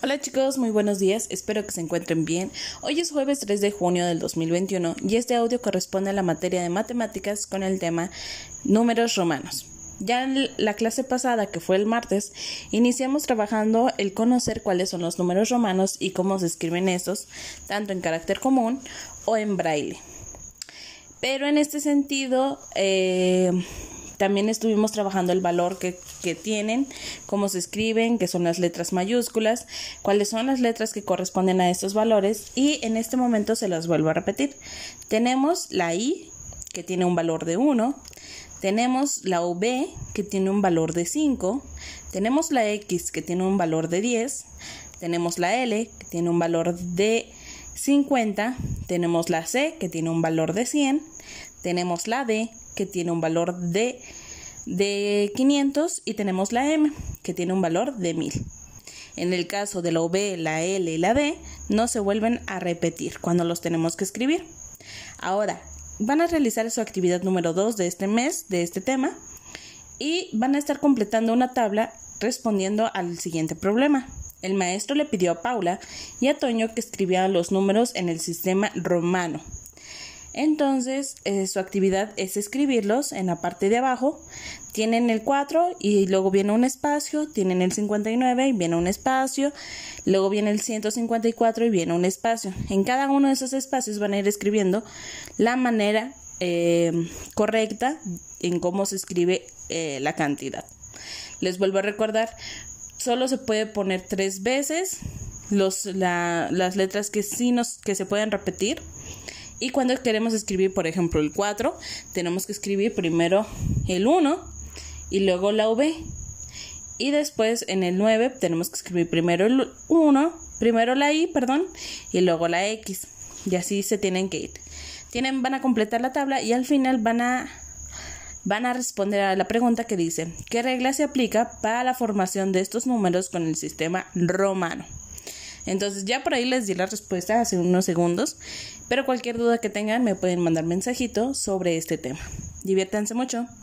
Hola chicos, muy buenos días, espero que se encuentren bien. Hoy es jueves 3 de junio del 2021 y este audio corresponde a la materia de matemáticas con el tema números romanos. Ya en la clase pasada, que fue el martes, iniciamos trabajando el conocer cuáles son los números romanos y cómo se escriben estos, tanto en carácter común o en braille. Pero en este sentido, eh, también estuvimos trabajando el valor que, tienen, cómo se escriben, qué son las letras mayúsculas, cuáles son las letras que corresponden a estos valores y en este momento se las vuelvo a repetir. Tenemos la I, que tiene un valor de 1, tenemos la V, que tiene un valor de 5, tenemos la X, que tiene un valor de 10, tenemos la L, que tiene un valor de 50, tenemos la C, que tiene un valor de 100, tenemos la D, que tiene un valor de, de 500 y tenemos la M, que tiene un valor de 1000. En el caso de la V, la L y la D, no se vuelven a repetir cuando los tenemos que escribir. Ahora, van a realizar su actividad número 2 de este mes, de este tema, y van a estar completando una tabla respondiendo al siguiente problema. El maestro le pidió a Paula y a Toño que escribieran los números en el sistema romano. Entonces, eh, su actividad es escribirlos en la parte de abajo. Tienen el 4 y luego viene un espacio, tienen el 59 y viene un espacio, luego viene el 154 y viene un espacio. En cada uno de esos espacios van a ir escribiendo la manera eh, correcta en cómo se escribe eh, la cantidad. Les vuelvo a recordar, solo se puede poner tres veces los, las letras que sí nos, que se pueden repetir y cuando queremos escribir, por ejemplo, el 4, tenemos que escribir primero el 1 y luego la V. Y después en el 9 tenemos que escribir primero el 1, primero la I, perdón, y luego la X. Y así se tienen que ir. Tienen, van a completar la tabla y al final van a, van a responder a la pregunta que dice, ¿qué regla se aplica para la formación de estos números con el sistema romano? Entonces ya por ahí les di la respuesta hace unos segundos, pero cualquier duda que tengan me pueden mandar mensajito sobre este tema. Diviértanse mucho.